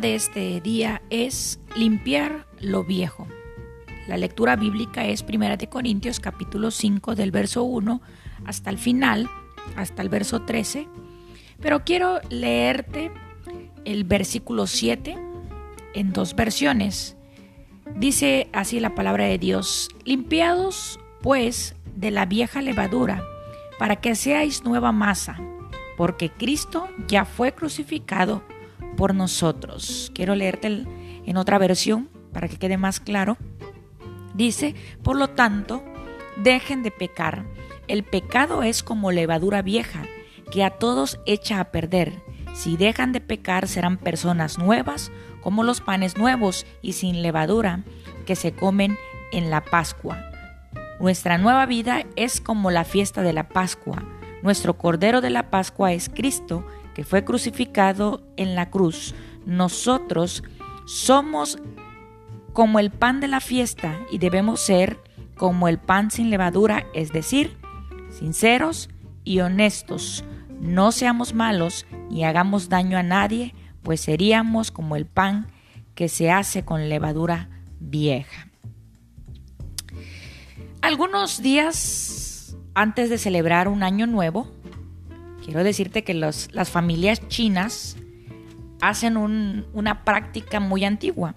De este día es limpiar lo viejo. La lectura bíblica es 1 de Corintios capítulo 5 del verso 1 hasta el final, hasta el verso 13. Pero quiero leerte el versículo 7 en dos versiones. Dice así la palabra de Dios, limpiados pues de la vieja levadura, para que seáis nueva masa, porque Cristo ya fue crucificado por nosotros. Quiero leerte en otra versión para que quede más claro. Dice, por lo tanto, dejen de pecar. El pecado es como levadura vieja, que a todos echa a perder. Si dejan de pecar, serán personas nuevas, como los panes nuevos y sin levadura, que se comen en la Pascua. Nuestra nueva vida es como la fiesta de la Pascua. Nuestro Cordero de la Pascua es Cristo, que fue crucificado en la cruz, nosotros somos como el pan de la fiesta y debemos ser como el pan sin levadura, es decir, sinceros y honestos. No seamos malos ni hagamos daño a nadie, pues seríamos como el pan que se hace con levadura vieja. Algunos días antes de celebrar un año nuevo, quiero decirte que las familias chinas hacen una práctica muy antigua.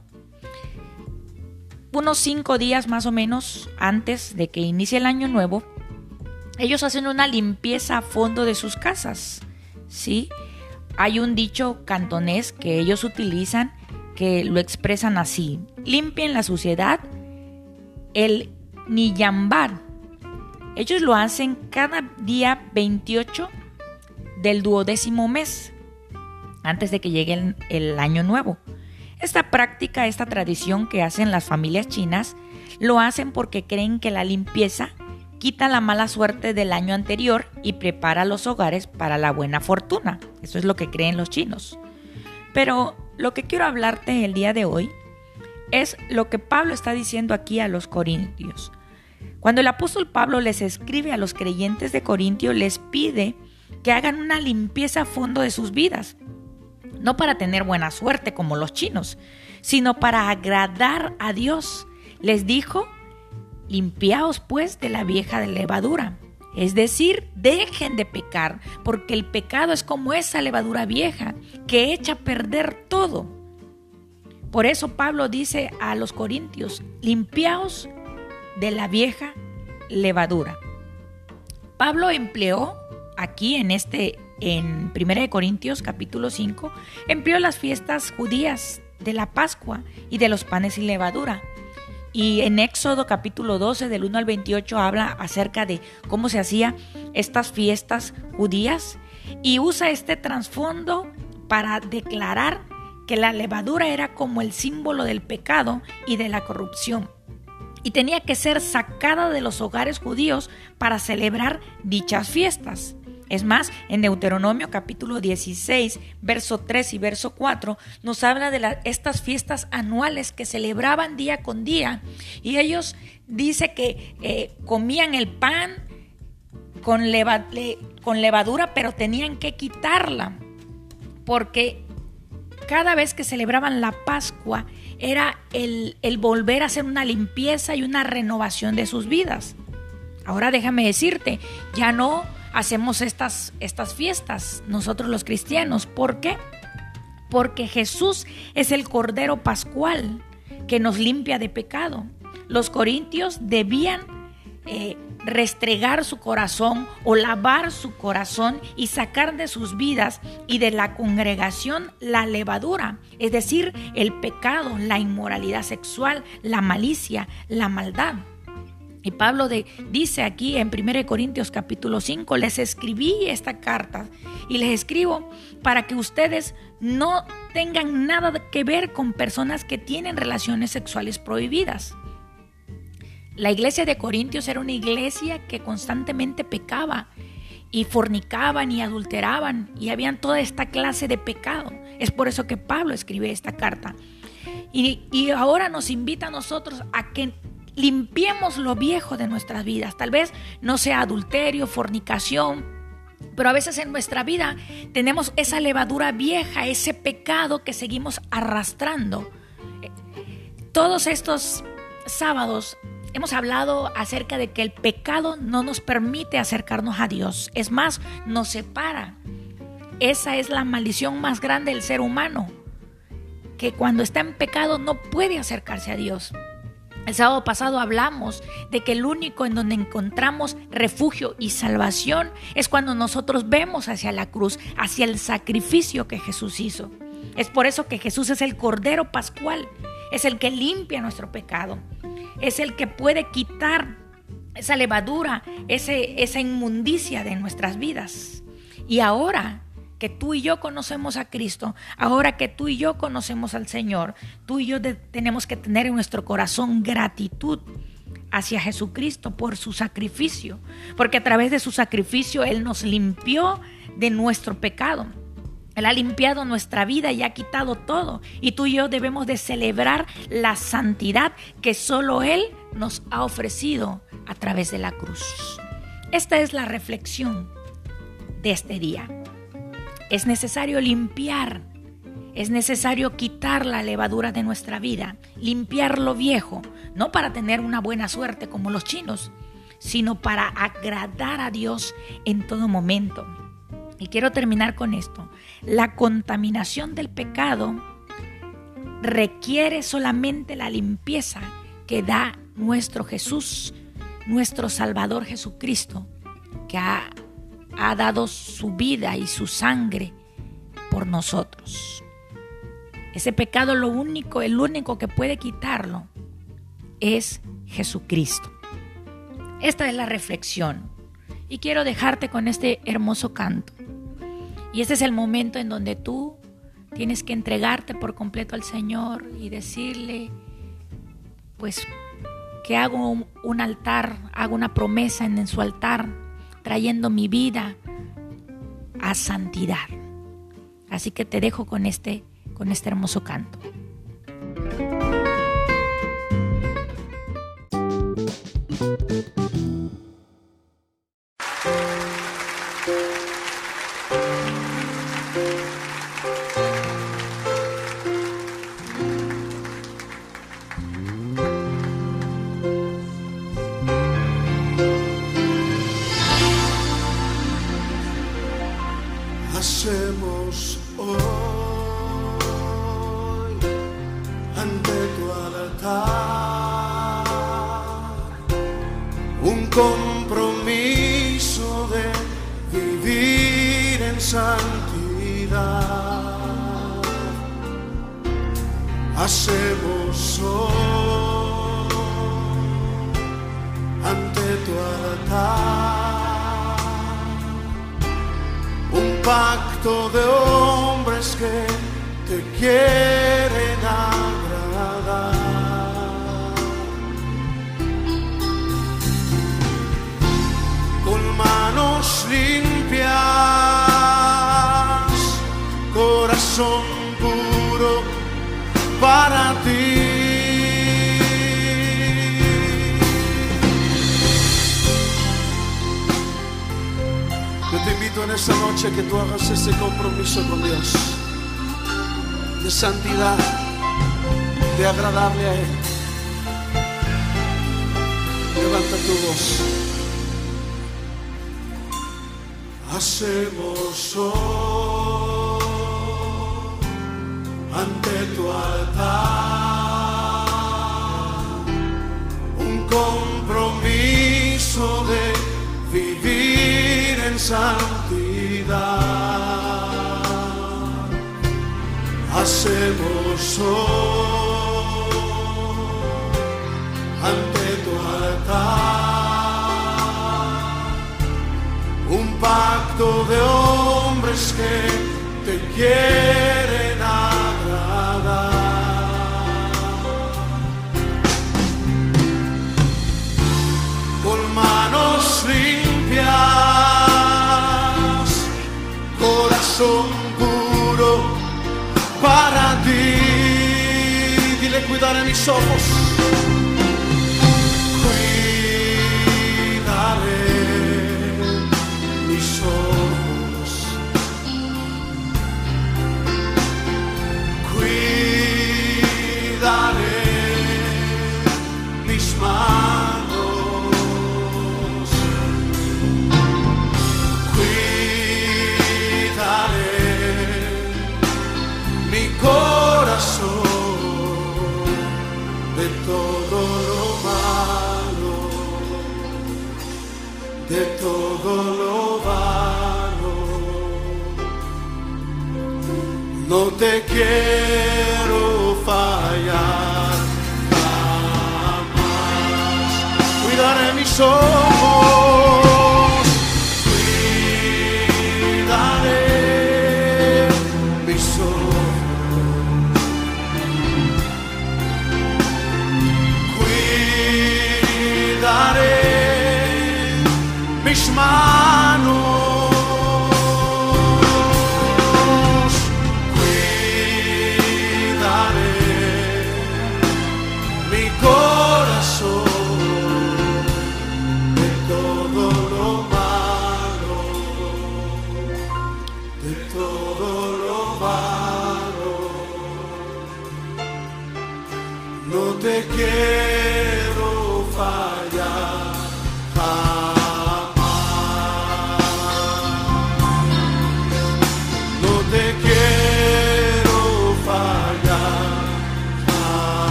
Unos cinco días más o menos antes de que inicie el año nuevo, ellos hacen una limpieza a fondo de sus casas. ¿sí? Hay un dicho cantonés que ellos utilizan que lo expresan así: limpien la suciedad, el niyambar. Ellos lo hacen cada día 28 del duodécimo mes, antes de que llegue el, año nuevo. Esta práctica, esta tradición que hacen las familias chinas, lo hacen porque creen que la limpieza quita la mala suerte del año anterior y prepara los hogares para la buena fortuna. Eso es lo que creen los chinos. Pero lo que quiero hablarte el día de hoy es lo que Pablo está diciendo aquí a los corintios. Cuando el apóstol Pablo les escribe a los creyentes de Corintio, les pide que hagan una limpieza a fondo de sus vidas. No para tener buena suerte como los chinos, sino para agradar a Dios. Les dijo, limpiaos pues de la vieja levadura. Es decir, dejen de pecar, porque el pecado es como esa levadura vieja que echa a perder todo. Por eso Pablo dice a los corintios, limpiaos de la vieja levadura. Pablo empleó aquí en este en 1 Corintios capítulo 5 empleó las fiestas judías de la Pascua y de los panes sin levadura. Y en Éxodo capítulo 12 del 1 al 28 habla acerca de cómo se hacían estas fiestas judías y usa este trasfondo para declarar que la levadura era como el símbolo del pecado y de la corrupción y tenía que ser sacada de los hogares judíos para celebrar dichas fiestas. Es más, en Deuteronomio capítulo 16, verso 3 y verso 4, nos habla de estas fiestas anuales que celebraban día con día. Y ellos dice que eh, comían el pan con, levadura, pero tenían que quitarla. Porque cada vez que celebraban la Pascua era el volver a hacer una limpieza y una renovación de sus vidas. Ahora déjame decirte, ya no hacemos estas, estas fiestas, nosotros los cristianos. ¿Por qué? Porque Jesús es el Cordero Pascual que nos limpia de pecado. Los corintios debían eh, restregar su corazón o lavar su corazón y sacar de sus vidas y de la congregación la levadura, es decir, el pecado, la inmoralidad sexual, la malicia, la maldad. Y Pablo dice aquí en 1 Corintios capítulo 5, les escribí esta carta y les escribo para que ustedes no tengan nada que ver con personas que tienen relaciones sexuales prohibidas. La iglesia de Corintios era una iglesia que constantemente pecaba y fornicaban y adulteraban y habían toda esta clase de pecado. Es por eso que Pablo escribe esta carta. Y, y ahora nos invita a nosotros a que limpiemos lo viejo de nuestras vidas. Tal vez no sea adulterio, fornicación, pero a veces en nuestra vida tenemos esa levadura vieja, ese pecado que seguimos arrastrando. Todos estos sábados hemos hablado acerca de que el pecado no nos permite acercarnos a Dios. Es más, nos separa. Esa es la maldición más grande del ser humano, que cuando está en pecado no puede acercarse a Dios. El sábado pasado hablamos de que el único en donde encontramos refugio y salvación es cuando nosotros vemos hacia la cruz, hacia el sacrificio que Jesús hizo. Es por eso que Jesús es el Cordero Pascual, es el que limpia nuestro pecado, es el que puede quitar esa levadura, ese, esa inmundicia de nuestras vidas. Y ahora que tú y yo conocemos a Cristo, ahora que tú y yo conocemos al Señor, tú y yo tenemos que tener en nuestro corazón gratitud hacia Jesucristo por su sacrificio, porque a través de su sacrificio Él nos limpió de nuestro pecado. Él ha limpiado nuestra vida y ha quitado todo. Y tú y yo debemos de celebrar la santidad que solo Él nos ha ofrecido a través de la cruz. Esta es la reflexión de este día. Es necesario limpiar, es necesario quitar la levadura de nuestra vida, limpiar lo viejo, no para tener una buena suerte como los chinos, sino para agradar a Dios en todo momento. Y quiero terminar con esto. La contaminación del pecado requiere solamente la limpieza que da nuestro Jesús, nuestro Salvador Jesucristo, que ha ha dado su vida y su sangre por nosotros. Ese pecado lo único, el único que puede quitarlo es Jesucristo. Esta es la reflexión y quiero dejarte con este hermoso canto. Y este es el momento en donde tú tienes que entregarte por completo al Señor y decirle, pues, que hago un, altar, hago una promesa en su altar trayendo mi vida a santidad. Así que te dejo con este, con este hermoso canto. Hacemos hoy ante tu altar un pacto de hombres que te quieren limpias, corazón puro para ti. Yo te invito en esta noche que tú hagas ese compromiso con Dios de santidad, de agradable a Él. Levanta tu voz. Hacemos hoy ante tu altar un compromiso de vivir en santidad. Hacemos hoy que te quieren agradar. Con manos limpias, corazón puro para ti. Dile cuidaré mis ojos. Cuidaré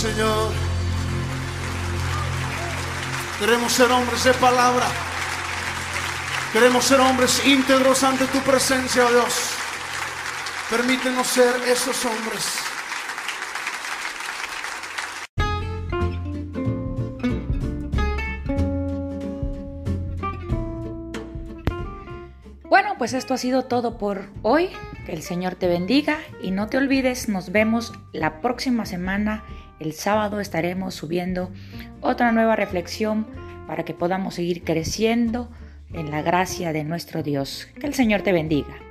Señor. Queremos ser hombres de palabra. Queremos ser hombres íntegros ante tu presencia, oh Dios. Permítenos ser esos hombres. Bueno, pues esto ha sido todo por hoy. Que el Señor te bendiga y no te olvides, nos vemos la próxima semana. El sábado estaremos subiendo otra nueva reflexión para que podamos seguir creciendo en la gracia de nuestro Dios. Que el Señor te bendiga.